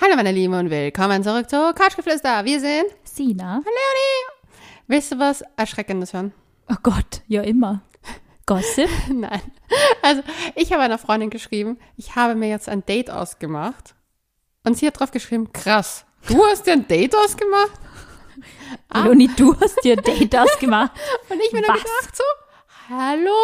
Hallo meine Lieben und willkommen zurück zu Couchgeflüster. Wir sind Sina. Leonie. Willst du was Erschreckendes hören? Oh Gott, ja immer. Gossip? Nein. Also ich habe einer Freundin geschrieben, ich habe mir jetzt ein Date ausgemacht. Und sie hat drauf geschrieben, krass, du hast dir ein Date ausgemacht? Leonie, du hast dir ein Date ausgemacht. Und ich mir nur Was? gedacht so, hallo?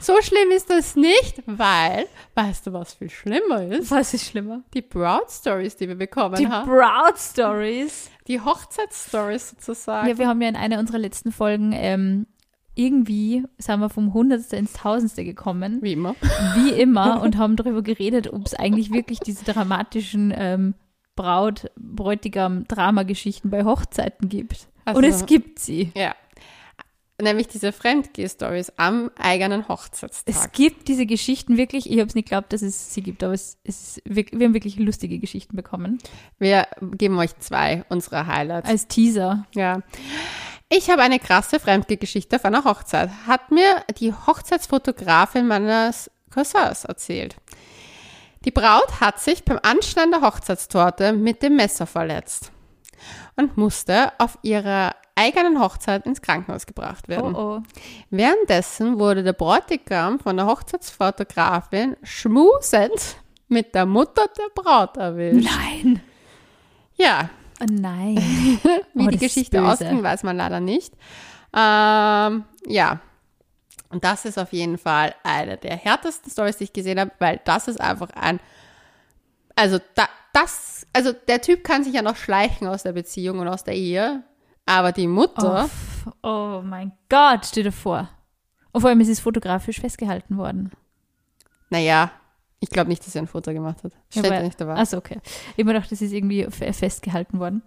So schlimm ist das nicht, weil, weißt du, was viel schlimmer ist? Was ist schlimmer? Die Braut-Stories, die wir bekommen Die haben. Braut Stories. die Hochzeitsstories sozusagen. Ja, wir haben ja in einer unserer letzten Folgen ähm, irgendwie sind wir vom Hundertste ins Tausendste gekommen, Wie immer. wie immer, und haben darüber geredet, ob es eigentlich wirklich diese dramatischen ähm, Braut, Bräutigam, Dramageschichten bei Hochzeiten gibt. Also- und es gibt sie. Ja. Nämlich diese Fremdgeh-Stories am eigenen Hochzeitstag. Es gibt diese Geschichten wirklich, ich habe es nicht geglaubt, dass es sie gibt, aber es, es ist, wirk- wir haben wirklich lustige Geschichten bekommen. Wir geben euch zwei unserer Highlights. Als Teaser. ja. Ich habe eine krasse Fremdgeh-Geschichte auf einer Hochzeit. Hat mir die Hochzeitsfotografin meines Cousins erzählt. Die Braut hat sich beim Anschneiden der Hochzeitstorte mit dem Messer verletzt und musste auf ihrer eigenen Hochzeit ins Krankenhaus gebracht werden. Oh oh. Währenddessen wurde der Bräutigam von der Hochzeitsfotografin schmusend mit der Mutter der Braut erwischt. Nein. Ja, Oh nein. wie Oh, die Geschichte ausging, weiß man leider nicht. Ähm, ja, und das ist auf jeden Fall eine der härtesten Stories, die ich gesehen habe, weil das ist einfach ein, also da, das, also der Typ kann sich ja noch schleichen aus der Beziehung und aus der Ehe, aber die Mutter, Oh, oh mein Gott, stell dir vor. Und vor allem ist es fotografisch festgehalten worden. naja, ich glaube nicht, dass er ein Foto gemacht hat. Steht ja nicht dabei. Achso, okay. Ich mir gedacht, das ist irgendwie fe- festgehalten worden.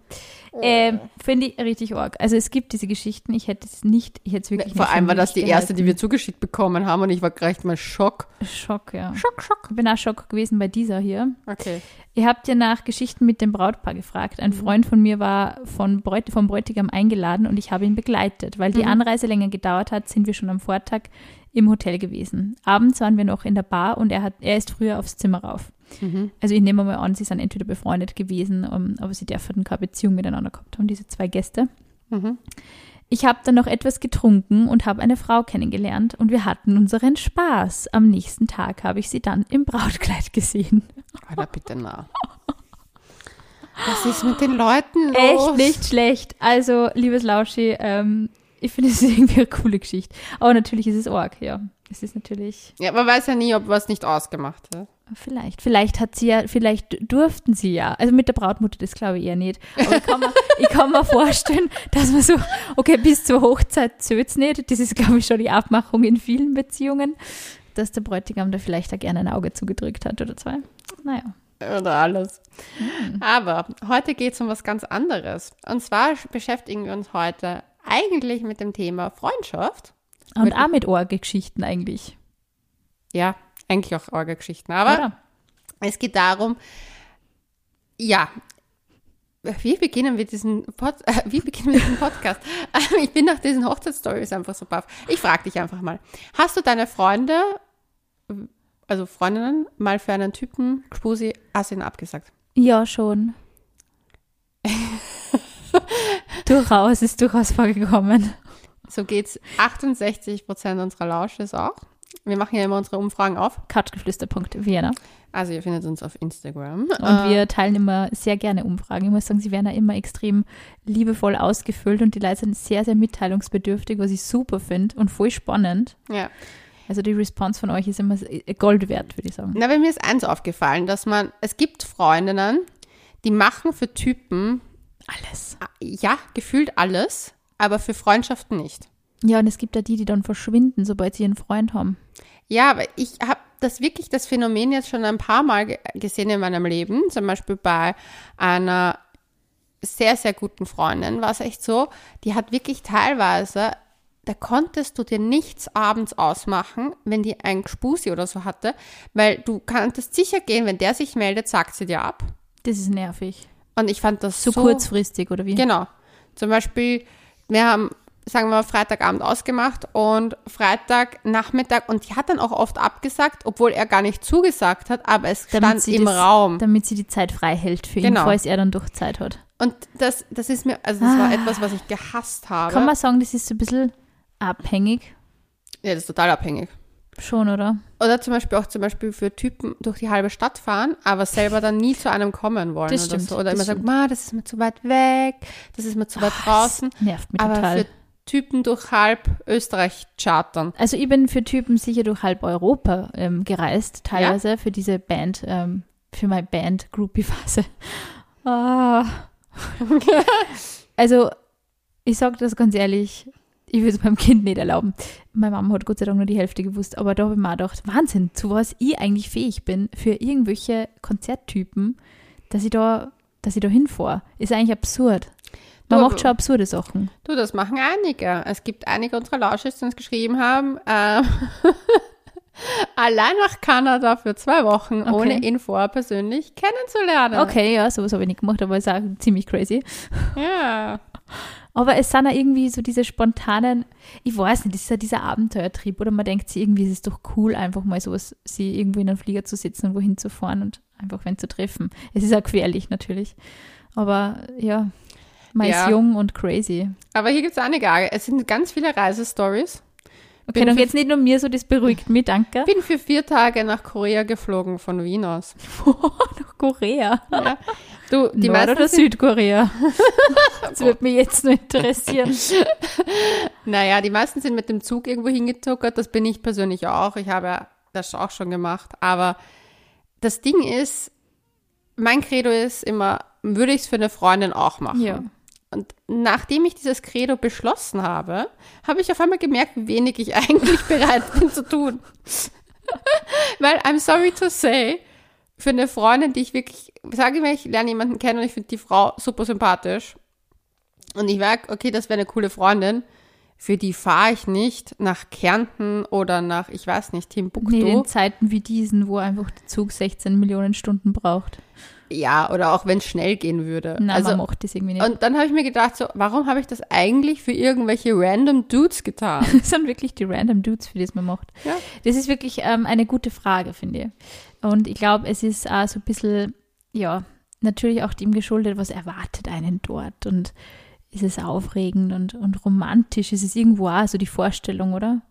Ähm, Finde ich richtig arg. Also es gibt diese Geschichten, ich hätte es nicht, ich hätte es wirklich Vor nicht für allem war das die möglich erste, die wir gehalten. zugeschickt bekommen haben und ich war gleich mal Schock. Schock, ja. Schock, Schock. Ich bin auch Schock gewesen bei dieser hier. Okay. Ihr habt ja nach Geschichten mit dem Brautpaar gefragt. Mhm. Ein Freund von mir war von Bräut vom Bräutigam eingeladen und ich habe ihn begleitet. Weil die Mhm. Anreise länger gedauert hat, sind wir schon am Vortag im Hotel gewesen. Abends waren wir noch in der Bar und er, hat, er ist früher aufs Zimmer rauf. Mhm. Also ich nehme mal an, sie sind entweder befreundet gewesen, um, aber sie dürfen keine Beziehung miteinander gehabt haben, diese zwei Gäste. Mhm. Ich habe dann noch etwas getrunken und habe eine Frau kennengelernt und wir hatten unseren Spaß. Am nächsten Tag habe ich sie dann im Brautkleid gesehen. Alter, bitte na. Was ist mit den Leuten los? Echt nicht schlecht. Also, liebes Lauschi, ähm, ich finde es irgendwie eine coole Geschichte. Aber natürlich ist es arg, ja. Es ist natürlich, Ja, man weiß ja nie, ob was nicht ausgemacht hat. vielleicht, vielleicht hat sie ja, vielleicht durften sie ja. Also mit der Brautmutter, das glaube ich eher nicht. Aber ich kann mir, ich kann mir vorstellen, dass man so, okay, bis zur Hochzeit zählt's nicht. Das ist, glaube ich, schon die Abmachung in vielen Beziehungen, dass der Bräutigam da vielleicht auch gerne ein Auge zugedrückt hat oder zwei. Naja. Oder alles. Aber heute geht es um was ganz anderes. Und zwar beschäftigen wir uns heute eigentlich mit dem Thema Freundschaft. Und Mit- auch mit Orge-Geschichten eigentlich. Ja, eigentlich auch Orgelgeschichten. Aber Oder? es geht darum, ja, wie beginnen wir diesen, Pod äh, wie beginnen wir diesen Podcast? ich bin nach diesen Hochzeitsstories einfach so baff. Ich frage dich einfach mal. Hast du deine Freunde, also Freundinnen, mal für einen Typen, Spusi, hast du ihn abgesagt? Ja, schon. Durchaus, ist durchaus vorgekommen. So geht's 68 Prozent unserer Lausches auch. Wir machen ja immer unsere Umfragen auf. Couchgeflüster.vienna. Also ihr findet uns auf Instagram. Und Äh, wir teilen immer sehr gerne Umfragen. Ich muss sagen, sie werden ja immer extrem liebevoll ausgefüllt und die Leute sind sehr, sehr mitteilungsbedürftig, was ich super finde und voll spannend. ja. Also die Response von euch ist immer Gold wert, würde ich sagen. Na, bei mir ist eins aufgefallen, dass man, es gibt Freundinnen, die machen für Typen, Alles. ja, gefühlt alles, aber für Freundschaften nicht. Ja, und es gibt ja die, die dann verschwinden, sobald sie einen Freund haben. Ja, aber ich habe das wirklich, das Phänomen jetzt schon ein paar Mal ge gesehen in meinem Leben. Zum Beispiel bei einer sehr, sehr guten Freundin war es echt so, die hat wirklich teilweise, da konntest du dir nichts abends ausmachen, wenn die ein Gspusi oder so hatte, weil du kanntest sicher gehen, wenn der sich meldet, sagt sie dir ab. Das ist nervig. Und ich fand das So, so, kurzfristig, oder wie? Genau. Zum Beispiel, wir haben sagen wir mal, Freitagabend ausgemacht und Freitagnachmittag und die hat dann auch oft abgesagt, obwohl er gar nicht zugesagt hat, aber es stand sie im das, Raum. Damit sie die Zeit frei hält für ihn, Genau. falls er dann doch Zeit hat. Und das, das ist mir, also das war Ah. etwas, was ich gehasst habe. Kann man sagen, das ist so ein bisschen abhängig? ja, das ist total abhängig. Schon, oder? Oder zum Beispiel auch zum Beispiel für Typen durch die halbe Stadt fahren, aber selber dann nie zu einem kommen wollen Das oder stimmt, so. Oder immer sagen. Ma, das ist mir zu weit weg, das ist mir zu weit draußen. Das nervt mich Aber total. für Typen durch halb Österreich chartern. Also ich bin für Typen sicher durch halb Europa ähm, gereist, teilweise für diese Band, ähm, für meine Band Groupie-Phase. Ah. also ich sage das ganz ehrlich, ich würde es meinem Kind nicht erlauben. Meine Mama hat Gott sei Dank nur die Hälfte gewusst, aber da habe ich mir auch gedacht, Wahnsinn, zu was ich eigentlich fähig bin für irgendwelche Konzerttypen, dass ich da, dass ich da hinfahre. Ist eigentlich absurd. Man Du, macht schon absurde Sachen. Du, das machen einige. Es gibt einige unserer Lausches, die uns geschrieben haben, ähm, allein nach Kanada für zwei Wochen, Okay. ohne ihn vorher persönlich kennenzulernen. Okay, ja, sowas habe ich nicht gemacht, aber ist auch ziemlich crazy. Ja. Aber es sind auch irgendwie so diese spontanen, ich weiß nicht, das ist ja dieser Abenteuertrieb, oder man denkt sich irgendwie, es ist doch cool, einfach mal sowas, sie irgendwo in einen Flieger zu sitzen und wohin zu fahren und einfach wen zu treffen. Es ist auch gefährlich natürlich. Aber ja, man Ja. ist jung und crazy. Aber hier gibt es einige. Es sind ganz viele Reisestories. Okay, Bin dann geht's nicht nur mir so, das beruhigt mich, danke. Bin für vier Tage nach Korea geflogen von Wien aus. Nach Korea. Ja. Du, die Nord- meisten oder Südkorea? Das würde mich jetzt nur interessieren. naja, die meisten sind mit dem Zug irgendwo hingetuckert. Das bin ich persönlich auch. Ich habe das auch schon gemacht. Aber das Ding ist, mein Credo ist immer, würde ich es für eine Freundin auch machen. Ja. Und nachdem ich dieses Credo beschlossen habe, habe ich auf einmal gemerkt, wie wenig ich eigentlich bereit bin zu tun. Weil, I'm sorry to say, für eine Freundin, die ich wirklich, sage ich mal, ich lerne jemanden kennen und ich finde die Frau super sympathisch. Und ich merke, okay, das wäre eine coole Freundin. Für die fahre ich nicht nach Kärnten oder nach, ich weiß nicht, Timbuktu. Nee, in Zeiten wie diesen, wo einfach der Zug 16 Millionen Stunden braucht. Ja, oder auch wenn es schnell gehen würde. Nein, also, man macht das irgendwie nicht. und dann habe ich mir gedacht, so, warum habe ich das eigentlich für irgendwelche random Dudes getan? Das sind wirklich die random Dudes, für die es man macht. Ja. Das ist wirklich ähm, eine gute Frage, finde ich. Und ich glaube, es ist auch so ein bisschen, ja, natürlich auch dem geschuldet, was erwartet einen dort. Und ist es aufregend und, und romantisch? Ist es irgendwo auch so die Vorstellung, oder?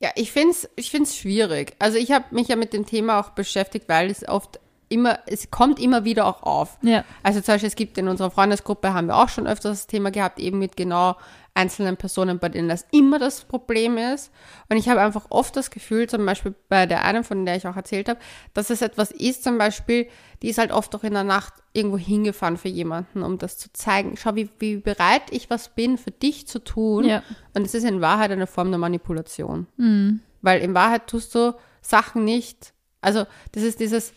Ja, ich finde es ich find's schwierig. Also ich habe mich ja mit dem Thema auch beschäftigt, weil es oft immer, es kommt immer wieder auch auf. Ja. Also zum Beispiel, es gibt in unserer Freundesgruppe, haben wir auch schon öfters das Thema gehabt, eben mit genau einzelnen Personen, bei denen das immer das Problem ist. Und ich habe einfach oft das Gefühl, zum Beispiel bei der einen, von der ich auch erzählt habe, dass es etwas ist, zum Beispiel, die ist halt oft auch in der Nacht irgendwo hingefahren für jemanden, um das zu zeigen. Schau, wie, wie bereit ich was bin, für dich zu tun. Ja. Und es ist in Wahrheit eine Form der Manipulation. Mhm. Weil in Wahrheit tust du Sachen nicht, also das ist dieses,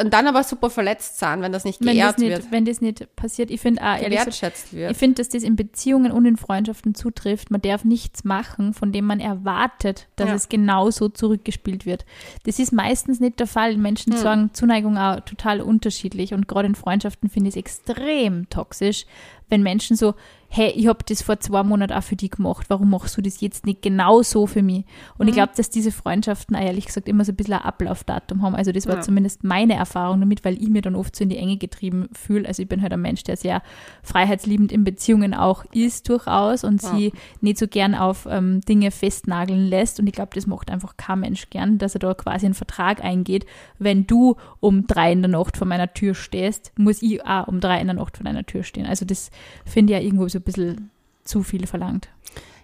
und dann aber super verletzt sein, wenn das nicht Wenn das, nicht, wird, wenn das nicht passiert, ich finde auch, gewertschätzt Ich wird. finde, dass das in Beziehungen und in Freundschaften zutrifft. Man darf nichts machen, von dem man erwartet, dass Ja. es genauso zurückgespielt wird. Das ist meistens nicht der Fall. Menschen Hm. sagen Zuneigung auch total unterschiedlich und gerade in Freundschaften finde ich es extrem toxisch, wenn Menschen so, hey, ich habe das vor zwei Monaten auch für dich gemacht, warum machst du das jetzt nicht genau so für mich? Und Mhm. ich glaube, dass diese Freundschaften auch ehrlich gesagt immer so ein bisschen ein Ablaufdatum haben. Also das war Ja. zumindest meine Erfahrung damit, weil ich mir dann oft so in die Enge getrieben fühle. Also ich bin halt ein Mensch, der sehr freiheitsliebend in Beziehungen auch ist durchaus und Ja. sie nicht so gern auf ähm, Dinge festnageln lässt. Und ich glaube, das macht einfach kein Mensch gern, dass er da quasi einen Vertrag eingeht. Wenn du um drei in der Nacht vor meiner Tür stehst, muss ich auch um drei in der Nacht vor deiner Tür stehen. Also das finde ich ja irgendwo so ein bisschen zu viel verlangt.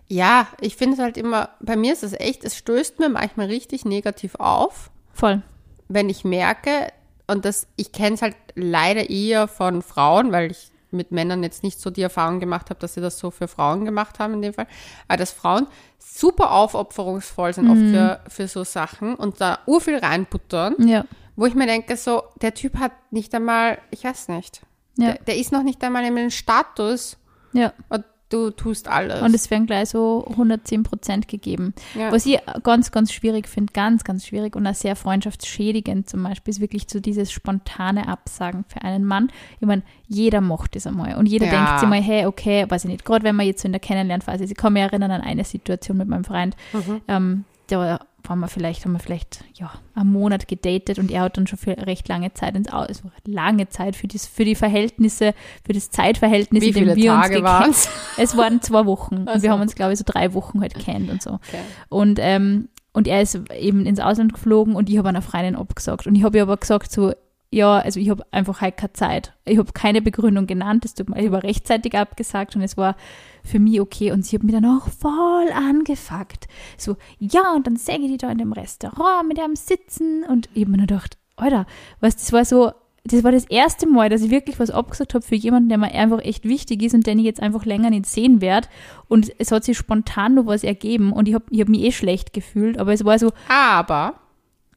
Ja, ich finde es halt immer, bei mir ist es echt, es stößt mir manchmal richtig negativ auf, Voll. wenn ich merke, und das, ich kenne es halt leider eher von Frauen, weil ich mit Männern jetzt nicht so die Erfahrung gemacht habe, dass sie das so für Frauen gemacht haben in dem Fall, aber dass Frauen super aufopferungsvoll sind Mhm. oft für, für so Sachen und da urviel reinbuttern, Ja. wo ich mir denke, so, der Typ hat nicht einmal, ich weiß nicht, Ja. der, der ist noch nicht einmal in einem Status, Ja. und du tust alles. Und es werden gleich so 110 Prozent gegeben. Ja. Was ich ganz, ganz schwierig finde, ganz, ganz schwierig und auch sehr freundschaftsschädigend zum Beispiel, ist wirklich so dieses spontane Absagen für einen Mann. Ich meine, jeder macht das einmal. Und jeder Ja. denkt sich mal, hey, okay, weiß ich nicht, gerade wenn man jetzt so in der Kennenlernphase ist. Ich kann mich erinnern an eine Situation mit meinem Freund. Mhm. Ähm, da waren wir vielleicht, haben wir vielleicht ja, einen Monat gedatet und er hat dann schon für recht lange Zeit ins Aus, also lange Zeit für, das, für die Verhältnisse, für das Zeitverhältnis, Wie in dem viele wir uns Tage gekannt- waren es? waren zwei Wochen und Ach so. wir haben uns, glaube ich, so drei Wochen halt kennt und so. Okay. Und, ähm, und er ist eben ins Ausland geflogen und ich habe einer Freundin abgesagt. Und ich habe ihr aber gesagt, so, ja, also ich habe einfach halt keine Zeit. Ich habe keine Begründung genannt. Es tut mir, ich habe rechtzeitig abgesagt und es war für mich okay. Und sie hat mich dann auch voll angefuckt. So, ja, und dann säge ich die da in dem Restaurant mit einem Sitzen. Und ich habe mir nur gedacht, Alter, was, das war so, das war das erste Mal, dass ich wirklich was abgesagt habe für jemanden, der mir einfach echt wichtig ist und den ich jetzt einfach länger nicht sehen werde. Und es hat sich spontan nur was ergeben und ich habe ich hab mich eh schlecht gefühlt, aber es war so, Aber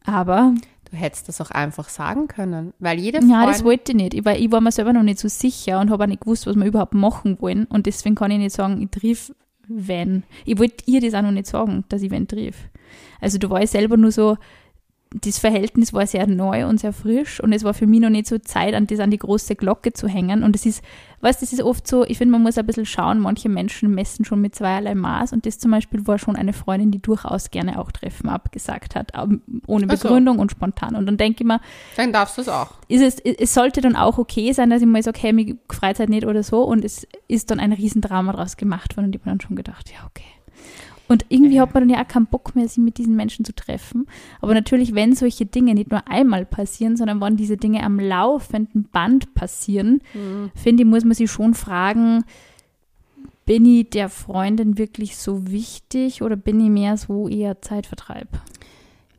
aber du hättest das auch einfach sagen können, weil jede Freundin... ja, das wollte ich nicht. Ich war, ich war mir selber noch nicht so sicher und habe auch nicht gewusst, was wir überhaupt machen wollen. Und deswegen kann ich nicht sagen, ich triff wenn. Ich wollte ihr das auch noch nicht sagen, dass ich wenn triff. Also da war ich selber nur so, das Verhältnis war sehr neu und sehr frisch und es war für mich noch nicht so Zeit, an das an die große Glocke zu hängen. Und es ist, weißt das ist oft so, ich finde, man muss ein bisschen schauen, manche Menschen messen schon mit zweierlei Maß und das zum Beispiel war schon eine Freundin, die durchaus gerne auch Treffen abgesagt hat, ähm, ohne Ach so. Begründung und spontan. Und dann denke ich mir, Dann darfst du es auch. ist es, es sollte dann auch okay sein, dass ich mal sage, hey, mir Freizeit nicht oder so. Und es ist dann ein Riesendrama draus gemacht worden. Und ich habe dann schon gedacht, ja, okay. Und irgendwie hat man dann ja auch keinen Bock mehr, sich mit diesen Menschen zu treffen. Aber natürlich, wenn solche Dinge nicht nur einmal passieren, sondern wenn diese Dinge am laufenden Band passieren, finde ich, muss man sich schon fragen, bin ich der Freundin wirklich so wichtig oder bin ich mehr so eher Zeitvertreib?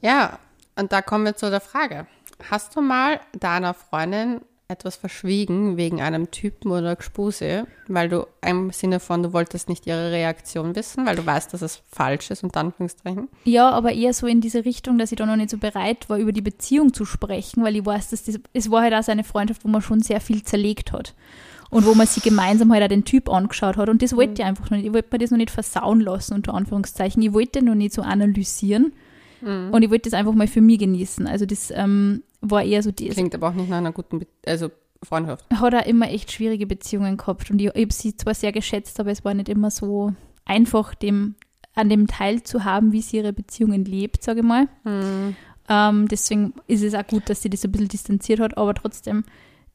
Ja, und da kommen wir zu der Frage. Hast du mal deiner Freundin etwas verschwiegen wegen einem Typen oder Gespuse, weil du im Sinne von, du wolltest nicht ihre Reaktion wissen, weil du weißt, dass es falsch ist, unter Anführungszeichen? Ja, aber eher so in diese Richtung, dass ich da noch nicht so bereit war, über die Beziehung zu sprechen, weil ich weiß, dass das, es war halt auch so eine Freundschaft, wo man schon sehr viel zerlegt hat. Und wo man sich gemeinsam halt auch den Typ angeschaut hat. Und das wollte ich einfach noch nicht. Ich wollte mir das noch nicht versauen lassen, unter Anführungszeichen. Ich wollte noch nicht so analysieren. Und ich wollte das einfach mal für mich genießen. Also das ähm, war eher so die, Klingt aber auch nicht nach einer guten, Be also Freundschaft. hat er immer echt schwierige Beziehungen gehabt und ich, ich habe sie zwar sehr geschätzt, aber es war nicht immer so einfach, dem, an dem teilzuhaben, wie sie ihre Beziehungen lebt, sage ich mal. Ähm, deswegen ist es auch gut, dass sie das ein bisschen distanziert hat, aber trotzdem,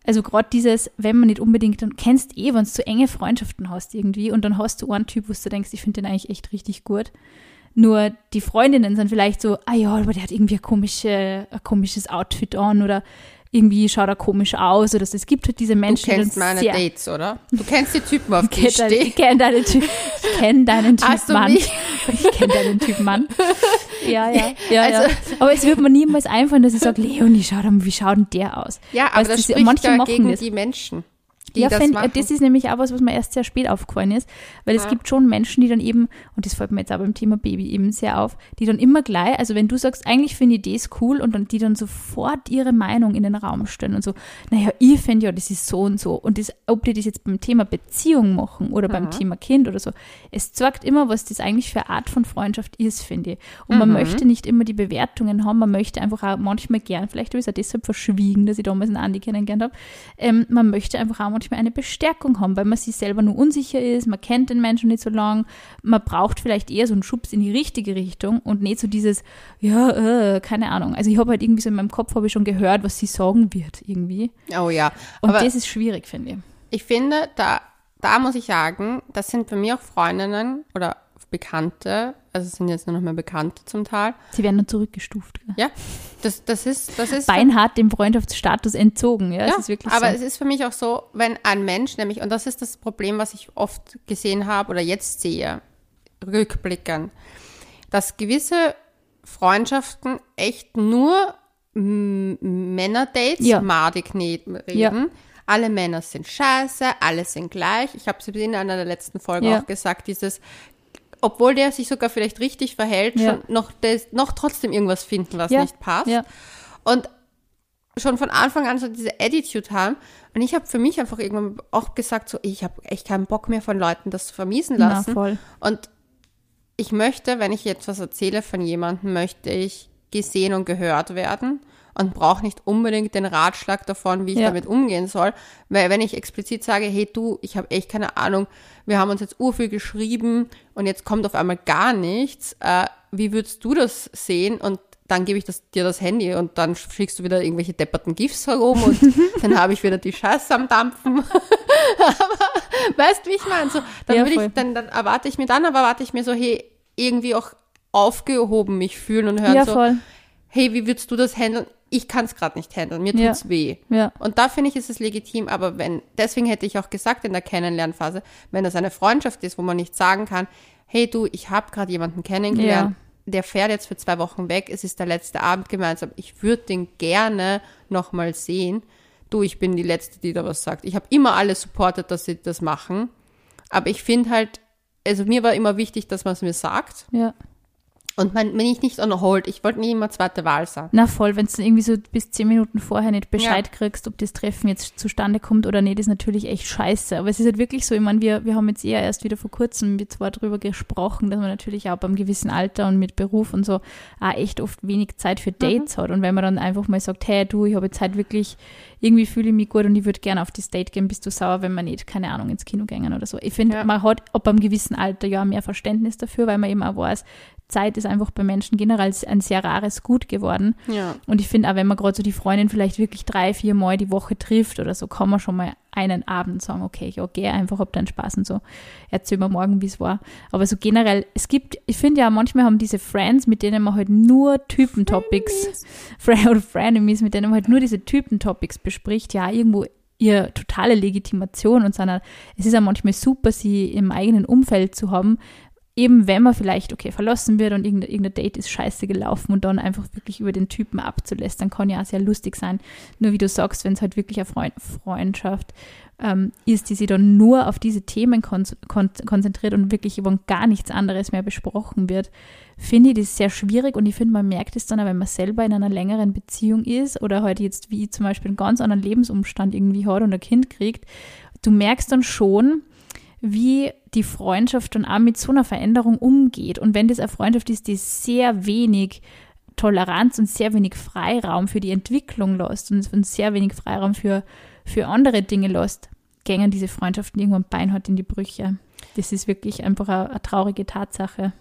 also gerade dieses, wenn man nicht unbedingt, dann kennst eh, wenn du so enge Freundschaften hast irgendwie und dann hast du einen Typ, wo du denkst, ich finde den eigentlich echt richtig gut. Nur die Freundinnen sind vielleicht so, ah ja, aber der hat irgendwie ein, komische, ein komisches Outfit an oder irgendwie schaut er komisch aus oder so. Es gibt halt diese Du Menschen, kennst die meine sehr, Dates, oder? Du kennst die Typen, auf die Ich kenne stehe. ich kenn deinen ich kenn deinen Typ Hast du Mann. Ich kenne deinen Typ Mann. Ja, ja, ja, Also- ja. Aber es wird mir niemals einfallen, dass ich sage, Leonie, schau doch, wie schaut denn der aus? Ja, aber Weißt das du, spricht manche ja gegen das. die Menschen, ja, das fänd- machen. das ist nämlich auch was, was mir erst sehr spät aufgefallen ist, weil es Ja. gibt schon Menschen, die dann eben, und das fällt mir jetzt auch beim Thema Baby eben sehr auf, die dann immer gleich, also wenn du sagst, eigentlich finde ich das cool und dann die dann sofort ihre Meinung in den Raum stellen und so, naja, ich finde ja, das ist so und so und das, ob die das jetzt beim Thema Beziehung machen oder beim Thema Kind oder so, es zeigt immer, was das eigentlich für eine Art von Freundschaft ist, finde ich. Und man möchte nicht immer die Bewertungen haben, man möchte einfach auch manchmal gern, vielleicht habe ich es auch deshalb verschwiegen, dass ich damals einen Andi kennengelernt habe, ähm, man möchte einfach auch manchmal eine Bestärkung haben, weil man sich selber nur unsicher ist, man kennt den Menschen nicht so lang, man braucht vielleicht eher so einen Schubs in die richtige Richtung und nicht so dieses, ja, äh, keine Ahnung. Also ich habe halt irgendwie so in meinem Kopf habe ich schon gehört, was sie sagen wird irgendwie. oh ja. Und aber das ist schwierig, finde ich. ich finde, da, da muss ich sagen, das sind bei mir auch Freundinnen oder Bekannte, also sind jetzt nur noch mehr Bekannte zum Teil. Sie werden dann zurückgestuft. Gell? Ja, das, das ist, das ist. Beinhart dem Freundschaftsstatus entzogen, ja, ja, aber so. es ist für mich auch so, wenn ein Mensch nämlich, und das ist das Problem, was ich oft gesehen habe oder jetzt sehe, rückblickend, dass gewisse Freundschaften echt nur Männerdates Ja. madig ne- reden. Ja. Alle Männer sind scheiße, alle sind gleich. Ich habe es in einer der letzten Folgen Ja. auch gesagt, dieses, obwohl der sich sogar vielleicht richtig verhält, Ja. noch, des, noch trotzdem irgendwas finden, was Ja. nicht passt. Ja. Und schon von Anfang an so diese Attitude haben. Und ich habe für mich einfach irgendwann auch gesagt, so, ich habe echt keinen Bock mehr von Leuten das zu vermiesen Na, lassen. voll. Und ich möchte, wenn ich jetzt was erzähle von jemandem, möchte ich gesehen und gehört werden und brauche nicht unbedingt den Ratschlag davon, wie ich Ja. damit umgehen soll. Weil wenn ich explizit sage, hey du, ich habe echt keine Ahnung, wir haben uns jetzt urviel geschrieben und jetzt kommt auf einmal gar nichts, äh, wie würdest du das sehen? Und dann gebe ich das, dir das Handy und dann schickst du wieder irgendwelche depperten GIFs herum und dann habe ich wieder die Scheiße am Dampfen. aber weißt du, wie ich meine? So, dann, Ja, ich, dann, dann erwarte ich mir, dann aber erwarte ich mir so, hey, irgendwie auch aufgehoben mich fühlen und hören Ja, so, voll. Hey, wie würdest du das handeln? Ich kann es gerade nicht handeln, mir Ja. tut's weh. Ja. Und da finde ich, ist es legitim, aber wenn, deswegen hätte ich auch gesagt in der Kennenlernphase, wenn das eine Freundschaft ist, wo man nicht sagen kann, hey du, ich habe gerade jemanden kennengelernt, der fährt jetzt für zwei Wochen weg, es ist der letzte Abend gemeinsam, ich würde den gerne nochmal sehen. Du, ich bin die Letzte, die da was sagt. Ich habe immer alle supportet, dass sie das machen, aber ich finde halt, also mir war immer wichtig, dass man es mir sagt Ja. Und man, wenn ich nicht on hold, ich wollte nie immer zweite Wahl sein. Na voll, wenn du irgendwie so bis zehn Minuten vorher nicht Bescheid kriegst, ob das Treffen jetzt zustande kommt oder nicht, ist natürlich echt scheiße. Aber es ist halt wirklich so, ich meine, wir, wir haben jetzt eher erst wieder vor kurzem wir zwar drüber gesprochen, dass man natürlich auch beim gewissen Alter und mit Beruf und so auch echt oft wenig Zeit für Dates hat. Und wenn man dann einfach mal sagt, hey du, ich habe jetzt halt wirklich, irgendwie fühle ich mich gut und ich würde gerne auf das Date gehen, bist du sauer, wenn man nicht, keine Ahnung, ins Kino gängen oder so. Ich finde, Ja. man hat ab einem gewissen Alter ja mehr Verständnis dafür, weil man eben auch weiß, Zeit ist einfach bei Menschen generell ein sehr rares Gut geworden. Ja. Und ich finde auch, wenn man gerade so die Freundin vielleicht wirklich drei, vier Mal die Woche trifft oder so, kann man schon mal einen Abend sagen, okay, ja, geh einfach, hab deinen Spaß und so. Erzähl mir morgen, wie es war. Aber so generell, es gibt, ich finde ja, manchmal haben diese Friends, mit denen man halt nur Typen-Topics, Fre- oder Frenemies, mit denen man halt nur diese Typen-Topics bespricht, ja, irgendwo ihre totale Legitimation und sondern es ist ja manchmal super, sie im eigenen Umfeld zu haben, eben wenn man vielleicht, okay, verlassen wird und irgendein, irgendein Date ist scheiße gelaufen und dann einfach wirklich über den Typen abzulästern, kann ja auch sehr lustig sein. Nur wie du sagst, wenn es halt wirklich eine Freund Freundschaft ähm, ist, die sich dann nur auf diese Themen kon kon konzentriert und wirklich über gar nichts anderes mehr besprochen wird, finde ich das sehr schwierig und ich finde, man merkt es dann, auch, wenn man selber in einer längeren Beziehung ist oder halt jetzt wie zum Beispiel einen ganz anderen Lebensumstand irgendwie hat und ein Kind kriegt, du merkst dann schon, wie die Freundschaft dann auch mit so einer Veränderung umgeht. Und wenn das eine Freundschaft ist, die sehr wenig Toleranz und sehr wenig Freiraum für die Entwicklung lässt und, sehr wenig Freiraum für, für andere Dinge lässt, gängen diese Freundschaften irgendwann beinhart in die Brüche. Das ist wirklich einfach eine, eine traurige Tatsache.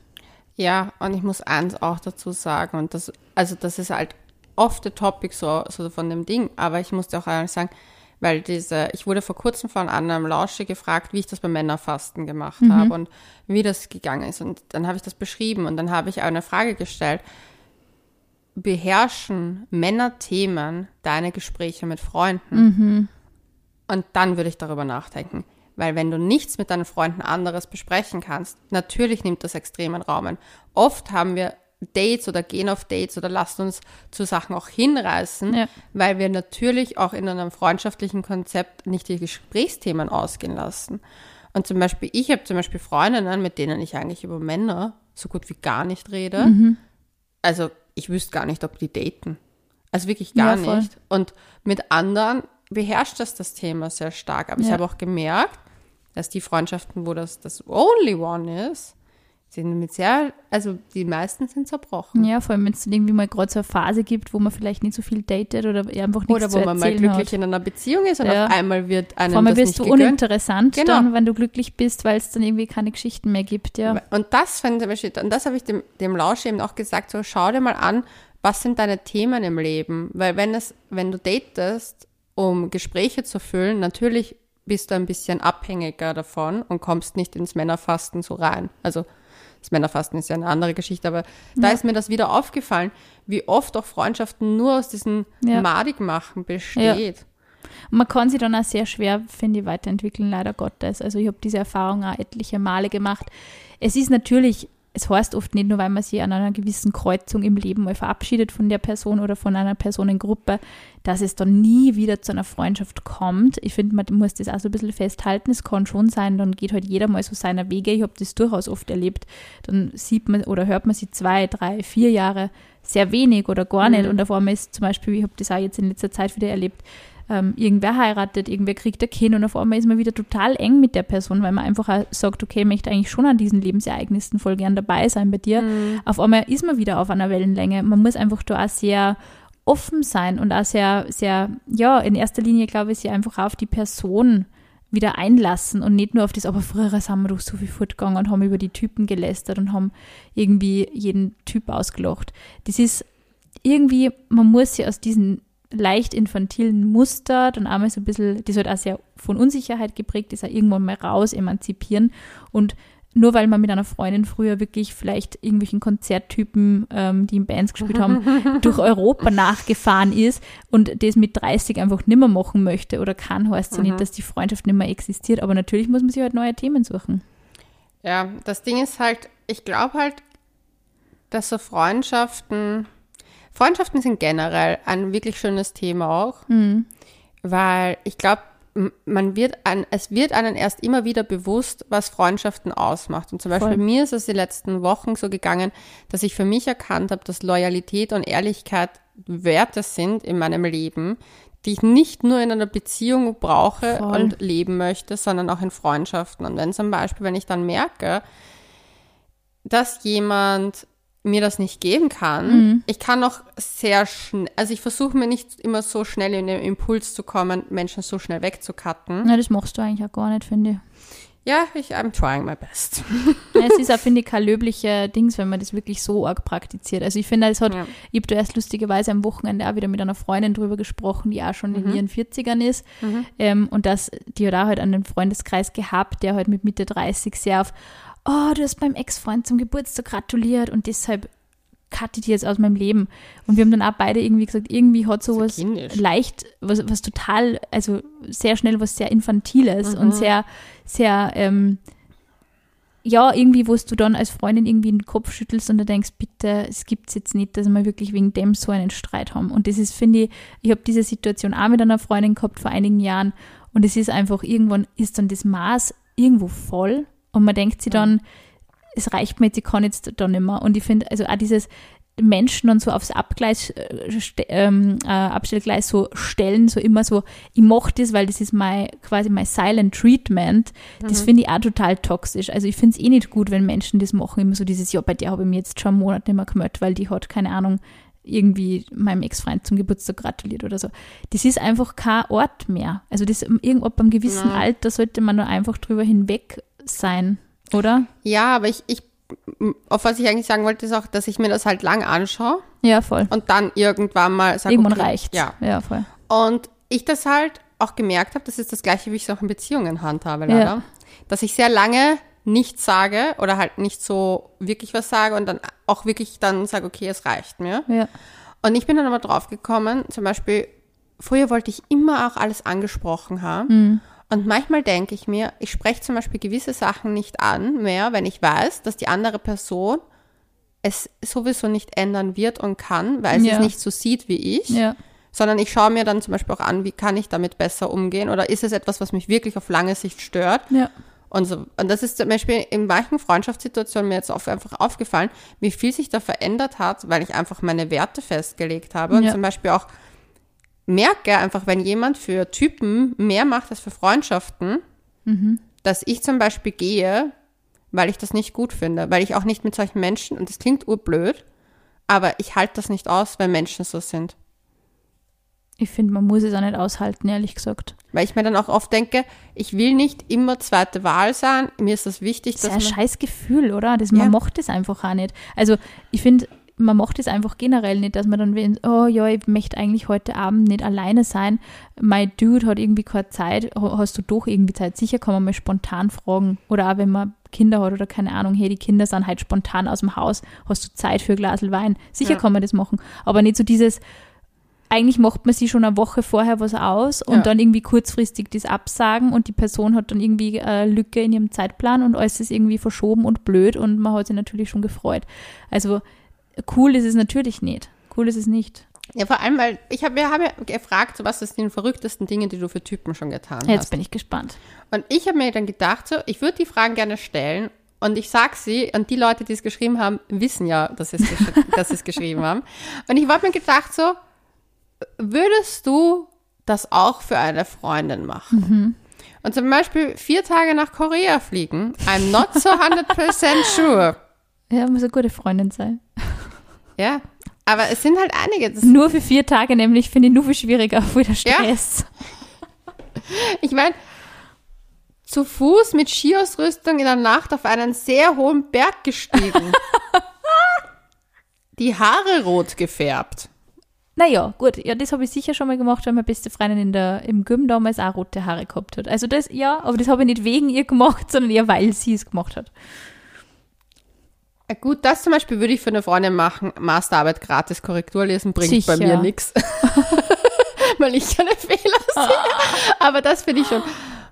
Ja, und ich muss eins auch dazu sagen, und das, also das ist halt oft der Topic so, so von dem Ding, aber ich musste auch ehrlich sagen, weil diese, ich wurde vor kurzem von einem Lausche gefragt, wie ich das beim Männerfasten gemacht habe und wie das gegangen ist. Und dann habe ich das beschrieben und dann habe ich eine Frage gestellt. Beherrschen Männerthemen deine Gespräche mit Freunden? Und dann würde ich darüber nachdenken. Weil wenn du nichts mit deinen Freunden anderes besprechen kannst, natürlich nimmt das extremen Raum ein. Oft haben wir Dates oder gehen auf Dates oder lassen uns zu Sachen auch hinreißen, Ja. weil wir natürlich auch in einem freundschaftlichen Konzept nicht die Gesprächsthemen ausgehen lassen. Und zum Beispiel, ich habe zum Beispiel Freundinnen, mit denen ich eigentlich über Männer so gut wie gar nicht rede. Also ich wüsste gar nicht, ob die daten. Also wirklich gar Ja, nicht. Und mit anderen beherrscht das das Thema sehr stark. Aber ich Ja. habe auch gemerkt, dass die Freundschaften, wo das das Only One ist, sind mit sehr, also die meisten sind zerbrochen. Ja, vor allem, wenn es dann irgendwie mal gerade so eine Phase gibt, wo man vielleicht nicht so viel datet oder einfach nichts Oder zu wo man mal glücklich hat. in einer Beziehung ist und Ja. auf einmal wird einem Vor allem das wirst du gegönnt. uninteressant Genau. dann, wenn du glücklich bist, weil es dann irgendwie keine Geschichten mehr gibt, ja. Und das finde ich, und das habe ich dem, dem Lausch eben auch gesagt, so schau dir mal an, was sind deine Themen im Leben? Weil wenn es, wenn du datest, um Gespräche zu füllen, natürlich bist du ein bisschen abhängiger davon und kommst nicht ins Männerfasten so rein. Also das Männerfasten ist ja eine andere Geschichte, aber da ist mir das wieder aufgefallen, wie oft auch Freundschaften nur aus diesen Ja. Madigmachen besteht. Und man kann sich dann auch sehr schwer, finde ich, weiterentwickeln, leider Gottes. Also ich habe diese Erfahrung auch etliche Male gemacht. Es ist natürlich es heißt oft nicht nur, weil man sich an einer gewissen Kreuzung im Leben mal verabschiedet von der Person oder von einer Personengruppe, dass es dann nie wieder zu einer Freundschaft kommt. Ich finde, man muss das auch so ein bisschen festhalten. Es kann schon sein, dann geht halt jeder mal so seiner Wege. Ich habe das durchaus oft erlebt. Dann sieht man oder hört man sie zwei, drei, vier Jahre sehr wenig oder gar nicht. Mhm. Und auf einmal ist zum Beispiel, ich habe das auch jetzt in letzter Zeit wieder erlebt, ähm, irgendwer heiratet, irgendwer kriegt ein Kind und auf einmal ist man wieder total eng mit der Person, weil man einfach auch sagt, okay, ich möchte eigentlich schon an diesen Lebensereignissen voll gern dabei sein bei dir. Mhm. Auf einmal ist man wieder auf einer Wellenlänge. Man muss einfach da auch sehr offen sein und auch sehr, sehr, ja, in erster Linie glaube ich, sich einfach auf die Person wieder einlassen und nicht nur auf das, aber früher sind wir doch so viel fortgegangen und haben über die Typen gelästert und haben irgendwie jeden Typ ausgelacht. Das ist irgendwie, man muss sich aus diesen leicht infantilen Muster dann einmal so ein bisschen, das halt auch sehr von Unsicherheit geprägt ist, auch irgendwann mal raus emanzipieren und nur weil man mit einer Freundin früher wirklich vielleicht irgendwelchen Konzerttypen, ähm, die in Bands gespielt haben, durch Europa nachgefahren ist und das mit 30 einfach nimmer machen möchte oder kann, heißt ja Mhm. nicht, dass die Freundschaft nicht mehr existiert. Aber natürlich muss man sich halt neue Themen suchen. Ja, das Ding ist halt, ich glaube halt, dass so Freundschaften, Freundschaften sind generell ein wirklich schönes Thema auch, Mhm. weil ich glaube, man wird ein, es wird einem erst immer wieder bewusst, was Freundschaften ausmacht. Und zum Beispiel Voll. mir ist es die letzten Wochen so gegangen, dass ich für mich erkannt habe, dass Loyalität und Ehrlichkeit Werte sind in meinem Leben, die ich nicht nur in einer Beziehung brauche Voll. und leben möchte, sondern auch in Freundschaften. Und wenn zum Beispiel, wenn ich dann merke, dass jemand mir das nicht geben kann, Mhm. ich kann auch sehr schnell, also ich versuche mir nicht immer so schnell in den Impuls zu kommen, Menschen so schnell wegzukatten. Na, das machst du eigentlich auch gar nicht, finde ich. Ja, ich, I'm trying my best. Ja, es ist auch, finde ich, kein löblicher Dings, wenn man das wirklich so arg praktiziert. Also ich finde, es hat, Ja. ich habe da erst lustigerweise am Wochenende auch wieder mit einer Freundin drüber gesprochen, die auch schon in ihren 40ern ist. Ähm, und das, die hat auch halt einen Freundeskreis gehabt, der halt mit Mitte 30 sehr auf, oh, du hast meinem Ex-Freund zum Geburtstag gratuliert und deshalb cutte ich die jetzt aus meinem Leben. Und wir haben dann auch beide irgendwie gesagt, irgendwie hat sowas kindisch. leicht, was, was total, also sehr schnell was sehr Infantiles und sehr, sehr, ähm, ja, irgendwie, wo du dann als Freundin irgendwie den Kopf schüttelst und du denkst, bitte, es gibt's jetzt nicht, dass wir wirklich wegen dem so einen Streit haben. Und das ist, finde ich, ich habe diese Situation auch mit einer Freundin gehabt vor einigen Jahren und es ist einfach, irgendwann ist dann das Maß irgendwo voll und man denkt sich dann, es reicht mir jetzt, ich kann jetzt da nicht mehr. Und ich finde, also auch dieses Menschen dann so aufs Abgleis, äh, ähm, äh, Abstellgleis so stellen, so immer so, ich mache das, weil das ist mein, quasi mein Silent Treatment, das finde ich auch total toxisch. Also ich finde es eh nicht gut, wenn Menschen das machen, immer so dieses, ja, bei der habe ich mir jetzt schon einen Monat nicht mehr gemeldet, weil die hat, keine Ahnung, irgendwie meinem Ex-Freund zum Geburtstag gratuliert oder so. Das ist einfach kein Ort mehr. Also das irgendwo ab einem gewissen Nein. Alter sollte man da einfach drüber hinweg sein, oder? Ja, aber ich, ich, auf was ich eigentlich sagen wollte, ist auch, dass ich mir das halt lang anschaue Ja, voll. und dann irgendwann mal sage, Irgendwann okay, reicht's. Ja. ja, voll. Und ich das halt auch gemerkt habe, das ist das gleiche, wie ich es auch in Beziehungen handhabe, leider. Ja. Dass ich sehr lange nichts sage oder halt nicht so wirklich was sage und dann auch wirklich dann sage, okay, es reicht mir. Ja. Und ich bin dann aber drauf gekommen, zum Beispiel, früher wollte ich immer auch alles angesprochen haben. Und manchmal denke ich mir, ich spreche zum Beispiel gewisse Sachen nicht an mehr, wenn ich weiß, dass die andere Person es sowieso nicht ändern wird und kann, weil sie Ja. es nicht so sieht wie ich Ja. sondern ich schaue mir dann zum Beispiel auch an, wie kann ich damit besser umgehen oder ist es etwas, was mich wirklich auf lange Sicht stört. Ja. Und, so, und das ist zum Beispiel in manchen Freundschaftssituationen mir jetzt auf, einfach aufgefallen, wie viel sich da verändert hat, weil ich einfach meine Werte festgelegt habe und zum Beispiel auch merke einfach, wenn jemand für Typen mehr macht als für Freundschaften, dass ich zum Beispiel gehe, weil ich das nicht gut finde, weil ich auch nicht mit solchen Menschen, und das klingt urblöd, aber ich halte das nicht aus, wenn Menschen so sind. Ich finde, man muss es auch nicht aushalten, ehrlich gesagt. Weil ich mir dann auch oft denke, ich will nicht immer zweite Wahl sein. Mir ist das wichtig, Das ist dass ein man, scheiß Gefühl, oder? Das, Ja. Man macht das einfach auch nicht. Also, ich finde, man macht es einfach generell nicht, dass man dann will, oh ja, ich möchte eigentlich heute Abend nicht alleine sein. Mein Dude hat irgendwie keine Zeit. Ha- Hast du doch irgendwie Zeit? Sicher kann man mal spontan fragen. Oder auch wenn man Kinder hat oder keine Ahnung, hey, die Kinder sind halt spontan aus dem Haus. Hast du Zeit für ein Glas Wein? Sicher Ja. kann man das machen. Aber nicht so dieses, eigentlich macht man sich schon eine Woche vorher was aus und Ja. dann irgendwie kurzfristig das absagen und die Person hat dann irgendwie eine Lücke in ihrem Zeitplan und alles ist irgendwie verschoben und blöd und man hat sich natürlich schon gefreut. Also cool ist es natürlich nicht. Cool ist es nicht. Ja, vor allem, weil ich habe, wir haben ja gefragt, so was sind die verrücktesten Dinge, die du für Typen schon getan Jetzt hast. bin ich gespannt. Und ich habe mir dann gedacht, so, ich würde die Fragen gerne stellen und ich sag sie und die Leute, die es geschrieben haben, wissen ja, dass sie es, gesch es geschrieben haben. Und ich habe mir gedacht, so, würdest du das auch für eine Freundin machen? Und zum Beispiel vier Tage nach Korea fliegen, I'm not so 100% sure. Ja, muss eine gute Freundin sein. Ja, aber es sind halt einige. Nur für vier Tage nämlich finde ich nur viel schwieriger, voll der Stress. ich meine, zu Fuß mit Skiausrüstung in der Nacht auf einen sehr hohen Berg gestiegen. Die Haare rot gefärbt. Naja, gut, ja, das habe ich sicher schon mal gemacht, weil meine beste Freundin in der, im Gym damals auch rote Haare gehabt hat. Also das, ja, aber das habe ich nicht wegen ihr gemacht, sondern eher, weil sie es gemacht hat. Äh, Gut, das zum Beispiel würde ich für eine Freundin machen. Masterarbeit gratis Korrektur lesen bringt bei Sicher. mir nichts. Weil ich keine Fehler sehe. Aber das finde ich schon.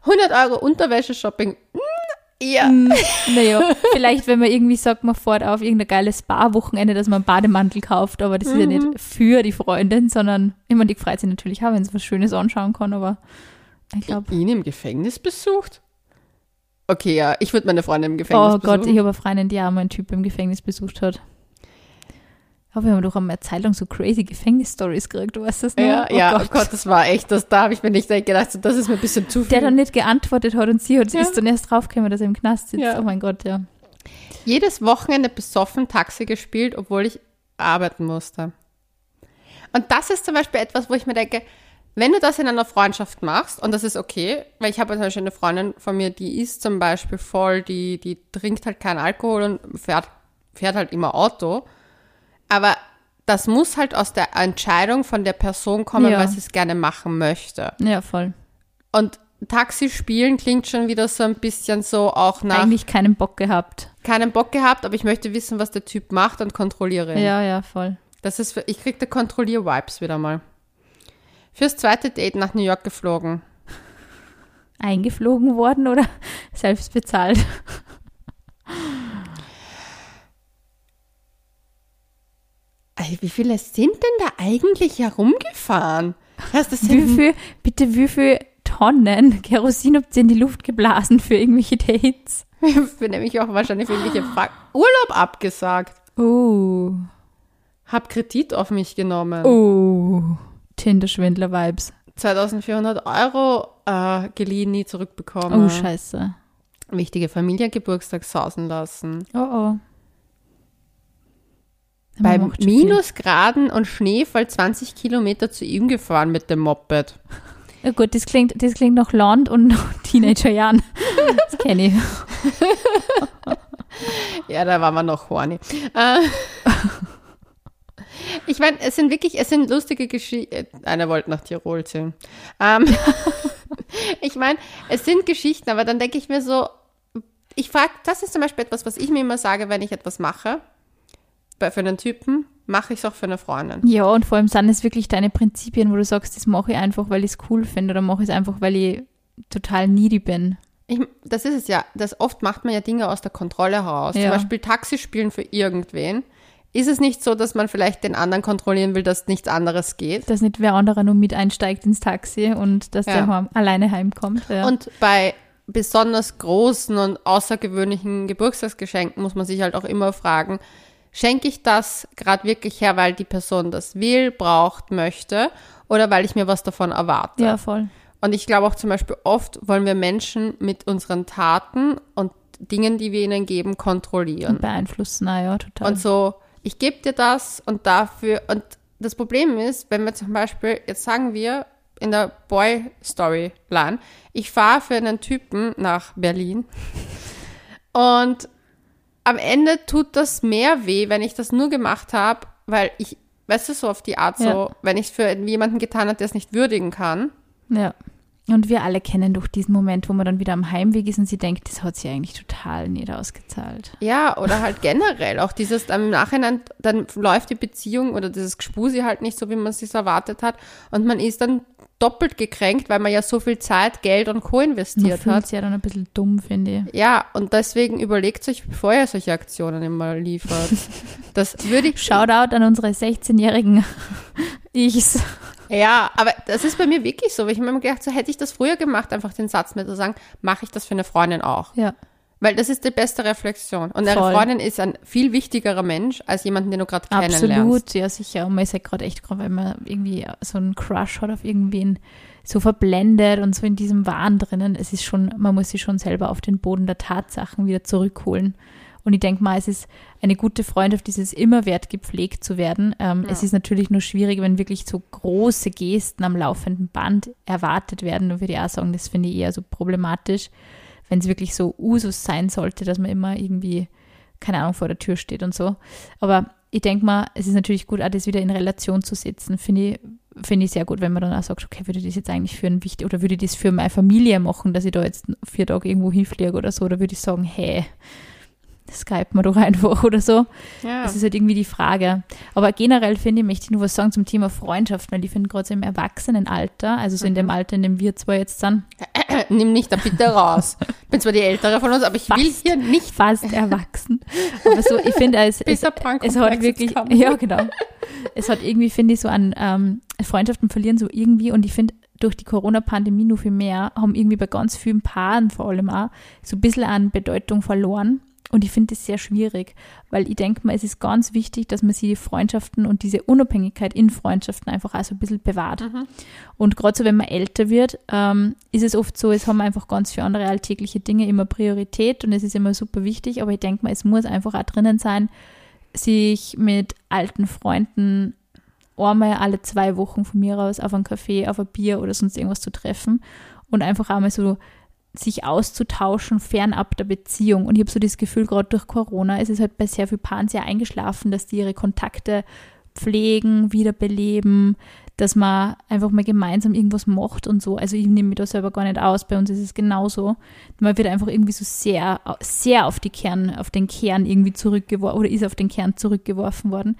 100 Euro Unterwäsche-Shopping. mm, Ja. Naja, vielleicht, wenn man irgendwie sagt, man fährt auf irgendein geiles Spa-Wochenende, dass man einen Bademantel kauft, aber das ist ja nicht für die Freundin, sondern immer die freut sich natürlich auch, wenn sie was Schönes anschauen kann, aber ich glaube, Ihn im Gefängnis besucht? Okay, ja, ich würde meine Freundin im Gefängnis oh Gott, besuchen. ich habe eine Freundin, die auch mal einen Typ im Gefängnis besucht hat. Aber wir haben doch einmal eine Zeit lang so crazy Gefängnis-Stories gekriegt, du weißt das noch? ja, oh ja, Gott. oh Gott, das war echt, das, da habe ich mir nicht gedacht, so, das ist mir ein bisschen zu viel. Der dann nicht geantwortet hat und sie hat, Ja. ist dann erst draufgekommen, dass er im Knast sitzt. Ja. Oh mein Gott, ja. jedes Wochenende besoffen Taxi gespielt, obwohl ich arbeiten musste. Und das ist zum Beispiel etwas, wo ich mir denke, wenn du das in einer Freundschaft machst, und das ist okay, weil ich habe zum Beispiel eine Freundin von mir, die ist zum Beispiel voll, die, die trinkt halt keinen Alkohol und fährt, fährt halt immer Auto. Aber das muss halt aus der Entscheidung von der Person kommen, Ja. weil sie es gerne machen möchte. Ja, voll. Und Taxi spielen klingt schon wieder so ein bisschen so auch nach Eigentlich keinen Bock gehabt. keinen Bock gehabt, aber ich möchte wissen, was der Typ macht und kontrolliere ihn. Ja, ja, voll. Das ist für, ich krieg da Kontrollier-Vibes wieder mal. Fürs zweite Date nach New York geflogen. Eingeflogen worden oder selbst bezahlt? Wie viele sind denn da eigentlich herumgefahren? Das, das Wie viel, bitte wie viel Tonnen Kerosin habt ihr in die Luft geblasen für irgendwelche Dates? für nämlich auch wahrscheinlich für irgendwelche Fra Urlaub abgesagt. Oh. Hab Kredit auf mich genommen. Oh. Tinder-Schwindler-Vibes. 2400 Euro äh, geliehen, nie zurückbekommen. Oh, scheiße. Wichtige Familiengeburtstag sausen lassen. Oh, oh. Bei. Minusgraden und Schneefall 20 Kilometer zu ihm gefahren mit dem Moped. Ja, gut, das klingt, das klingt nach Land und Teenagerjahren. Das kenne ich. Ja, da waren wir noch horny. Äh, ich meine, es sind wirklich, es sind lustige Geschichten. Einer wollte nach Tirol ziehen. Ähm, ich meine, es sind Geschichten, aber dann denke ich mir so, ich frage, das ist zum Beispiel etwas, was ich mir immer sage, wenn ich etwas mache, bei, für einen Typen, mache ich es auch für eine Freundin. Ja, und vor allem sind es wirklich deine Prinzipien, wo du sagst, das mache ich einfach, weil ich es cool finde oder mache ich es einfach, weil ich total needy bin. Ich, das ist es ja, das oft macht man ja Dinge aus der Kontrolle heraus. Ja. Zum Beispiel Taxi spielen für irgendwen. Ist es nicht so, dass man vielleicht den anderen kontrollieren will, dass nichts anderes geht? Dass nicht wer anderer nur mit einsteigt ins Taxi und dass Ja. der alleine heimkommt. Ja. Und bei besonders großen und außergewöhnlichen Geburtstagsgeschenken muss man sich halt auch immer fragen, schenke ich das gerade wirklich her, weil die Person das will, braucht, möchte oder weil ich mir was davon erwarte? ja, voll. Und ich glaube auch zum Beispiel oft wollen wir Menschen mit unseren Taten und Dingen, die wir ihnen geben, kontrollieren. Und beeinflussen, naja, total. Und so, ich gebe dir das und dafür. Und das Problem ist, wenn wir zum Beispiel, jetzt sagen wir in der Boy-Storyline, ich fahre für einen Typen nach Berlin und am Ende tut das mehr weh, wenn ich das nur gemacht habe, weil ich, weißt du, so auf die Art so, Ja. wenn ich es für jemanden getan habe, der es nicht würdigen kann. ja. Und wir alle kennen doch diesen Moment, wo man dann wieder am Heimweg ist und sie denkt, das hat sie eigentlich total nicht ausgezahlt. Ja, oder halt generell auch dieses dann im Nachhinein, dann läuft die Beziehung oder dieses Gespusi halt nicht so, wie man es sich erwartet hat. Und man ist dann doppelt gekränkt, weil man ja so viel Zeit, Geld und Co. Man investiert fühlt hat. sich ja dann ein bisschen dumm, finde ich. Ja, und deswegen überlegt euch, bevor ihr solche Aktionen immer liefert. Das würde ich Shoutout an unsere 16-jährigen Ichs. Ja, aber das ist bei mir wirklich so. weil Ich habe mir immer gedacht, so hätte ich das früher gemacht, einfach den Satz mit zu sagen, mache ich das für eine Freundin auch. Ja. Weil das ist die beste Reflexion. Und eine. Freundin ist ein viel wichtigerer Mensch als jemanden, den du gerade kennenlernst. Absolut, ja sicher. Und man ist ja gerade echt, gerade wenn man irgendwie so einen Crush hat auf irgendwen, so verblendet und so in diesem Wahn drinnen. Es ist schon, man muss sich schon selber auf den Boden der Tatsachen wieder zurückholen. Und ich denke mal, es ist eine gute Freundschaft, dieses immer wert gepflegt zu werden. Ähm, Es ist natürlich nur schwierig, wenn wirklich so große Gesten am laufenden Band erwartet werden. Da würde ich auch sagen, das finde ich eher so problematisch, wenn es wirklich so Usus sein sollte, dass man immer irgendwie, keine Ahnung, vor der Tür steht und so. Aber ich denke mal, es ist natürlich gut, auch das wieder in Relation zu setzen. Finde ich, finde ich sehr gut, wenn man dann auch sagt, okay, würde ich das jetzt eigentlich für ein wichtig oder würde ich das für meine Familie machen, dass ich da jetzt vier Tage irgendwo hinfliege oder so, oder würde ich sagen, hey, Skype mal doch einfach oder so. Ja. Das ist halt irgendwie die Frage. Aber generell finde ich, möchte ich nur was sagen zum Thema Freundschaft, weil ich finde gerade so im Erwachsenenalter, also so in Mhm. dem Alter, in dem wir zwei jetzt sind, Nimm nicht da bitte raus. Bin zwar die Ältere von uns, aber ich will Fast. hier nicht fast erwachsen. Aber so, ich finde, es, es, es hat wirklich, kommen. ja genau. Es hat irgendwie, finde ich, so an ähm, Freundschaften verlieren so irgendwie und ich finde, durch die Corona-Pandemie nur viel mehr, haben irgendwie bei ganz vielen Paaren vor allem auch so ein bisschen an Bedeutung verloren. Und ich finde das sehr schwierig, weil ich denke mal, es ist ganz wichtig, dass man sich die Freundschaften und diese Unabhängigkeit in Freundschaften einfach auch so ein bisschen bewahrt. Und gerade so, wenn man älter wird, ähm, ist es oft so, es haben einfach ganz viele andere alltägliche Dinge immer Priorität und es ist immer super wichtig, aber ich denke mal, es muss einfach auch drinnen sein, sich mit alten Freunden einmal alle zwei Wochen von mir aus auf einen Kaffee, auf ein Bier oder sonst irgendwas zu treffen und einfach einmal so sich auszutauschen fernab der Beziehung. Und ich habe so das Gefühl, gerade durch Corona ist es halt bei sehr vielen Paaren sehr eingeschlafen, dass die ihre Kontakte pflegen, wiederbeleben, dass man einfach mal gemeinsam irgendwas macht und so. Also ich nehme mich da selber gar nicht aus. Bei uns ist es genauso. Man wird einfach irgendwie so sehr, sehr auf die Kern, auf den Kern irgendwie zurückgeworfen oder ist auf den Kern zurückgeworfen worden.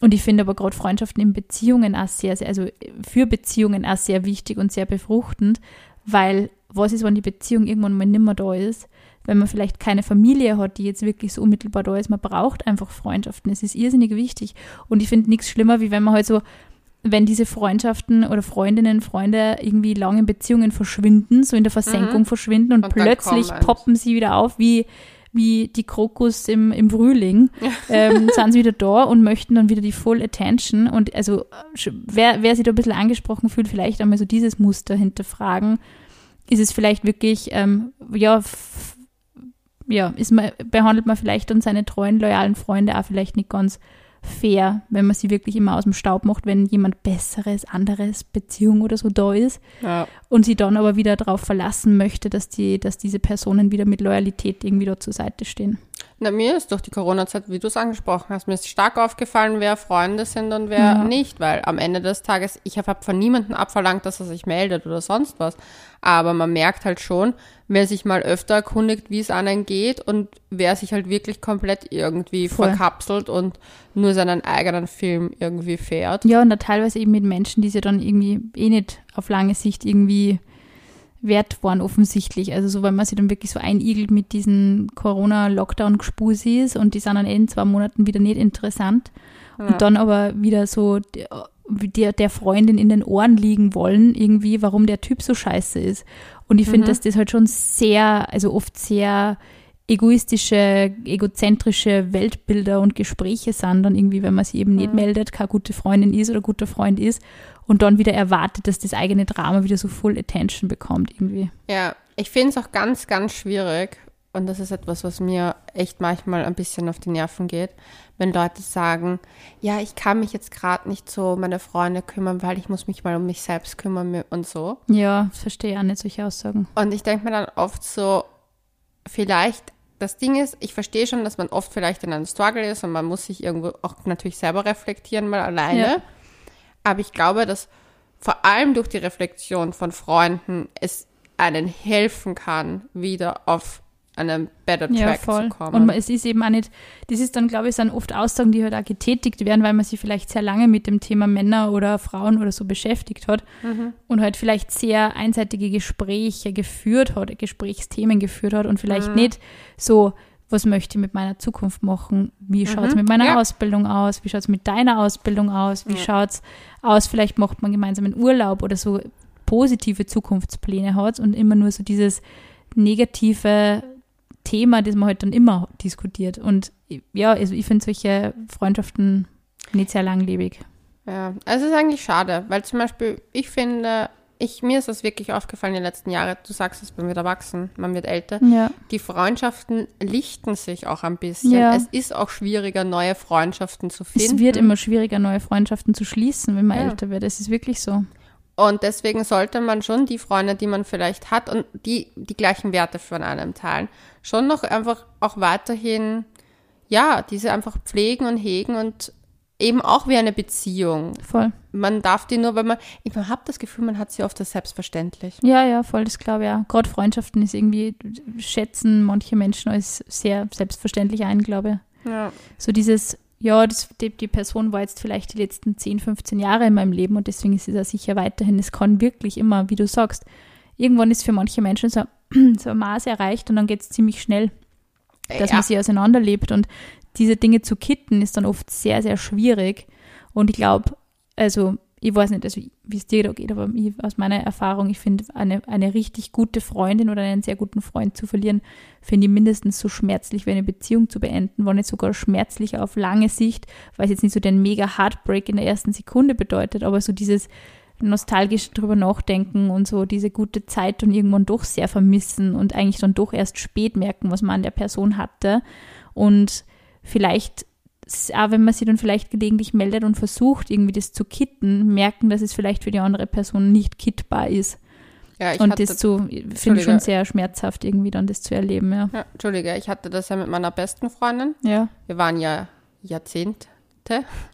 Und ich finde aber gerade Freundschaften in Beziehungen auch sehr, sehr, also für Beziehungen auch sehr wichtig und sehr befruchtend, weil was ist, wenn die Beziehung irgendwann mal nimmer da ist? Wenn man vielleicht keine Familie hat, die jetzt wirklich so unmittelbar da ist, man braucht einfach Freundschaften. Es ist irrsinnig wichtig. Und ich finde nichts schlimmer, wie wenn man halt so, wenn diese Freundschaften oder Freundinnen, Freunde irgendwie lange in Beziehungen verschwinden, so in der Versenkung verschwinden und, Mhm. Und plötzlich poppen sie wieder auf wie, wie die Krokus im, im Frühling, ähm, sind sie wieder da und möchten dann wieder die Full Attention. Und also sch- wer, wer sich da ein bisschen angesprochen fühlt, vielleicht einmal so dieses Muster hinterfragen. Ist es vielleicht wirklich, ähm, ja, ja, ist man, behandelt man vielleicht dann seine treuen, loyalen Freunde auch vielleicht nicht ganz fair, wenn man sie wirklich immer aus dem Staub macht, wenn jemand Besseres, anderes, Beziehung oder so da ist Ja. und sie dann aber wieder darauf verlassen möchte, dass, die, dass diese Personen wieder mit Loyalität irgendwie da zur Seite stehen. Na, mir ist durch die Corona-Zeit, wie du es angesprochen hast, mir ist stark aufgefallen, wer Freunde sind und wer Ja. nicht, weil am Ende des Tages, ich habe von niemandem abverlangt, dass er sich meldet oder sonst was. Aber man merkt halt schon, wer sich mal öfter erkundigt, wie es einem geht und wer sich halt wirklich komplett irgendwie Voll. verkapselt und nur seinen eigenen Film irgendwie fährt. Ja, und da teilweise eben mit Menschen, die sie dann irgendwie eh nicht auf lange Sicht irgendwie wert waren, offensichtlich. Also so, weil man sich dann wirklich so einigelt mit diesen Corona-Lockdown-Gespusis und die sind dann eh in zwei Monaten wieder nicht interessant. Ja. Und dann aber wieder so der, der, der Freundin in den Ohren liegen wollen, irgendwie, warum der Typ so scheiße ist. Und ich finde, Mhm. dass das halt schon sehr, also oft sehr egoistische, egozentrische Weltbilder und Gespräche sind, dann irgendwie, wenn man sich eben nicht Mhm. meldet, keine gute Freundin ist oder guter Freund ist und dann wieder erwartet, dass das eigene Drama wieder so full Attention bekommt irgendwie. Ja, ich finde es auch ganz, ganz schwierig. Und das ist etwas, was mir echt manchmal ein bisschen auf die Nerven geht, wenn Leute sagen, ja, ich kann mich jetzt gerade nicht so um meine Freunde kümmern, weil ich muss mich mal um mich selbst kümmern und so. Ja, verstehe auch nicht solche Aussagen. Und ich denke mir dann oft so, vielleicht, das Ding ist, ich verstehe schon, dass man oft vielleicht in einem Struggle ist und man muss sich irgendwo auch natürlich selber reflektieren, mal alleine. Ja. Aber ich glaube, dass vor allem durch die Reflexion von Freunden es einen helfen kann, wieder auf einen better track ja, voll. zu kommen. Und es ist eben auch nicht, das ist dann, glaube ich, sind oft Aussagen, die halt auch getätigt werden, weil man sich vielleicht sehr lange mit dem Thema Männer oder Frauen oder so beschäftigt hat Mhm. und halt vielleicht sehr einseitige Gespräche geführt hat, Gesprächsthemen geführt hat und vielleicht Mhm. nicht so, was möchte ich mit meiner Zukunft machen? Wie schaut es Mhm. mit meiner Ja. Ausbildung aus? Wie schaut es mit deiner Ausbildung aus? Wie Ja. schaut es aus? Vielleicht macht man gemeinsam einen Urlaub oder so positive Zukunftspläne hat und immer nur so dieses negative Thema, das man halt dann immer diskutiert. Und ja, also ich finde solche Freundschaften nicht sehr langlebig. Ja, also es ist eigentlich schade, weil zum Beispiel, ich finde, ich, mir ist das wirklich aufgefallen in den letzten Jahren, du sagst es, man wird erwachsen, man wird älter, Ja. die Freundschaften lichten sich auch ein bisschen. Ja. Es ist auch schwieriger, neue Freundschaften zu finden. Es wird immer schwieriger, neue Freundschaften zu schließen, wenn man Ja. älter wird. Es ist wirklich so. Und deswegen sollte man schon die Freunde, die man vielleicht hat und die die gleichen Werte von einem teilen, schon noch einfach auch weiterhin, ja, diese einfach pflegen und hegen und eben auch wie eine Beziehung. Voll. Man darf die nur, weil man, ich habe das Gefühl, man hat sie oft als selbstverständlich. Ja, ja, voll, das glaube ich auch. Gerade Freundschaften ist irgendwie, schätzen manche Menschen als sehr selbstverständlich ein, glaube ich. Ja. So dieses, ja, das, die, die Person war jetzt vielleicht die letzten 10, 15 Jahre in meinem Leben und deswegen ist es ja sicher weiterhin. Es kann wirklich immer, wie du sagst, irgendwann ist für manche Menschen so, so ein Maß erreicht und dann geht es ziemlich schnell, dass ja. man sie auseinanderlebt. Und diese Dinge zu kitten ist dann oft sehr, sehr schwierig. Und ich glaube, also ich weiß nicht, also wie es dir da geht, aber ich, aus meiner Erfahrung, ich finde, eine, eine richtig gute Freundin oder einen sehr guten Freund zu verlieren, finde ich mindestens so schmerzlich wie eine Beziehung zu beenden, war nicht sogar schmerzlicher auf lange Sicht, weil es jetzt nicht so den mega Heartbreak in der ersten Sekunde bedeutet, aber so dieses nostalgisch drüber nachdenken und so diese gute Zeit dann irgendwann doch sehr vermissen und eigentlich dann doch erst spät merken, was man an der Person hatte. Und vielleicht, auch wenn man sie dann vielleicht gelegentlich meldet und versucht, irgendwie das zu kitten, merken, dass es vielleicht für die andere Person nicht kittbar ist. ja, ich und hatte, das zu, finde ich schon sehr schmerzhaft, irgendwie dann das zu erleben, ja. ja, Entschuldige, ich hatte das ja mit meiner besten Freundin. Ja. Wir waren ja Jahrzehnte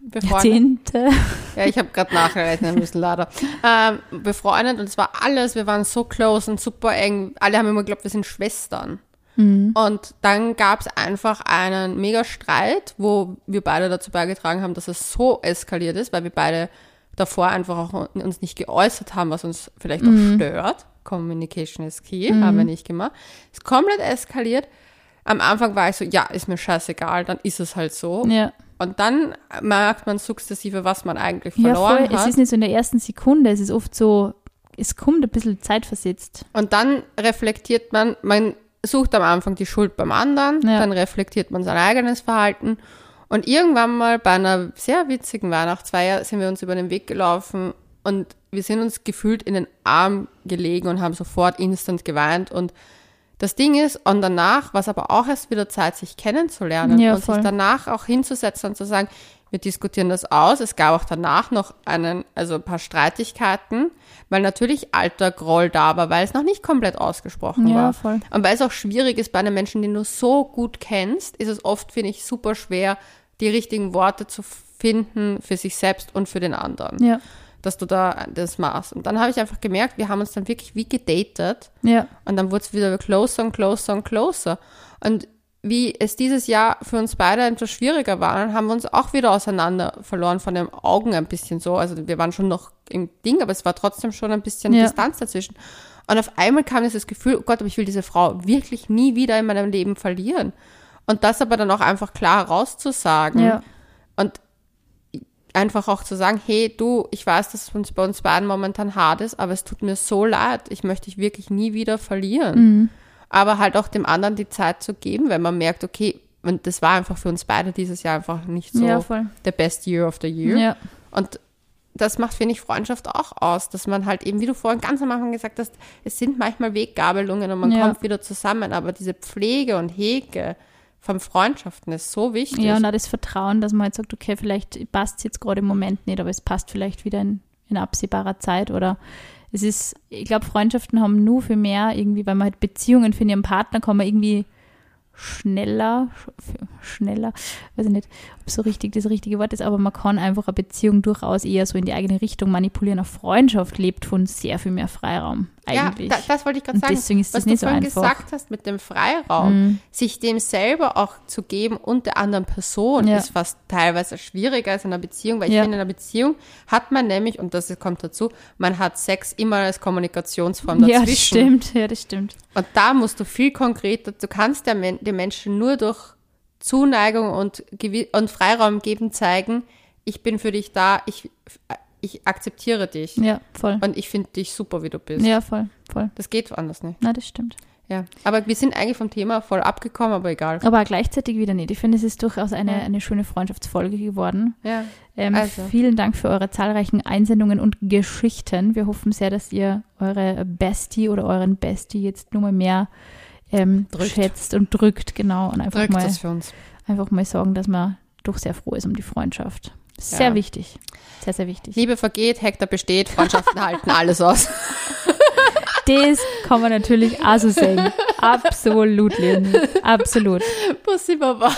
befreundet. Jahrzehnte. Ja, ich habe gerade nachgerechnet müssen, leider. Ähm, befreundet und es war alles, wir waren so close und super eng. Alle haben immer geglaubt, wir sind Schwestern. Mhm. Und dann gab es einfach einen mega Streit, wo wir beide dazu beigetragen haben, dass es so eskaliert ist, weil wir beide davor einfach auch uns nicht geäußert haben, was uns vielleicht auch stört. Communication is key, haben wir nicht gemacht. Ist komplett eskaliert. Am Anfang war ich so, ja, ist mir scheißegal, dann ist es halt so. Ja. Und dann merkt man sukzessive, was man eigentlich Ja, verloren voll. Es hat. ist nicht so in der ersten Sekunde, es ist oft so, es kommt ein bisschen zeitversetzt. Und dann reflektiert man, man sucht am Anfang die Schuld beim anderen, Ja. dann reflektiert man sein eigenes Verhalten. Und irgendwann mal bei einer sehr witzigen Weihnachtsfeier sind wir uns über den Weg gelaufen und wir sind uns gefühlt in den Arm gelegen und haben sofort instant geweint. Und das Ding ist, und danach war es aber auch erst wieder Zeit, sich kennenzulernen Ja, und voll. sich danach auch hinzusetzen und zu sagen, wir diskutieren das aus. Es gab auch danach noch einen, also ein paar Streitigkeiten, weil natürlich alter Groll da war, weil es noch nicht komplett ausgesprochen Ja, war. voll. Und weil es auch schwierig ist bei einem Menschen, den du so gut kennst, ist es oft, finde ich, super schwer, die richtigen Worte zu finden für sich selbst und für den anderen, Ja, dass du da das machst. Und dann habe ich einfach gemerkt, wir haben uns dann wirklich wie gedatet ja, und dann wurde es wieder closer und closer und closer. Und wie es dieses Jahr für uns beide etwas schwieriger war, dann haben wir uns auch wieder auseinander verloren von den Augen ein bisschen so. Also wir waren schon noch im Ding, aber es war trotzdem schon ein bisschen Ja. Distanz dazwischen. Und auf einmal kam dieses Gefühl, oh Gott, aber ich will diese Frau wirklich nie wieder in meinem Leben verlieren. Und das aber dann auch einfach klar rauszusagen. ja, Und einfach auch zu sagen, hey, du, ich weiß, dass es uns bei uns beiden momentan hart ist, aber es tut mir so leid. Ich möchte dich wirklich nie wieder verlieren. Mhm. Aber halt auch dem anderen die Zeit zu geben, wenn man merkt, okay, und das war einfach für uns beide dieses Jahr einfach nicht so ja, the best year of the year. Ja, Und das macht, finde ich, Freundschaft auch aus, dass man halt eben, wie du vorhin ganz am Anfang gesagt hast, es sind manchmal Weggabelungen und man Ja. kommt wieder zusammen, aber diese Pflege und Hege von Freundschaften ist so wichtig. ja, und auch das Vertrauen, dass man halt sagt, okay, vielleicht passt es jetzt gerade im Moment nicht, aber es passt vielleicht wieder in, in absehbarer Zeit oder es ist, ich glaube, Freundschaften haben nur für mehr irgendwie, weil man halt Beziehungen für ihren Partner kann man irgendwie schneller, sch- schneller, weiß ich nicht, ob so richtig das richtige Wort ist, aber man kann einfach eine Beziehung durchaus eher so in die eigene Richtung manipulieren. Eine Freundschaft lebt von sehr viel mehr Freiraum eigentlich. Ja, da, das wollte ich gerade sagen. deswegen ist was das du nicht so vorhin einfach. gesagt hast mit dem Freiraum, Mhm. sich dem selber auch zu geben und der anderen Person Ja. ist fast teilweise schwieriger als in einer Beziehung, weil ich Ja. finde, in einer Beziehung hat man nämlich, und das kommt dazu, man hat Sex immer als Kommunikationsform ja, dazwischen. das stimmt, ja, das stimmt. Und da musst du viel konkreter, du kannst der Men den Menschen nur durch Zuneigung und, und Freiraum geben zeigen, ich bin für dich da, ich, ich akzeptiere dich. Ja, voll. Und ich finde dich super, wie du bist. Ja, voll, voll. Das geht anders nicht. Na, das stimmt. Ja. Aber wir sind eigentlich vom Thema voll abgekommen, aber egal. Aber gleichzeitig wieder nicht. Ich finde, es ist durchaus eine, Ja. eine schöne Freundschaftsfolge geworden. Ja. Ähm, Also. Vielen Dank für eure zahlreichen Einsendungen und Geschichten. Wir hoffen sehr, dass ihr eure Bestie oder euren Bestie jetzt nur mal mehr ähm, schätzt und drückt, genau. Und einfach Drückt mal, das für uns. einfach mal sagen, dass man doch sehr froh ist um die Freundschaft. Sehr Ja. wichtig. Sehr, sehr wichtig. Liebe vergeht, Hektar besteht, Freundschaften halten alles aus. Das kann man natürlich auch so sagen. Absolut, Leonie. Absolut. Pussy Baba.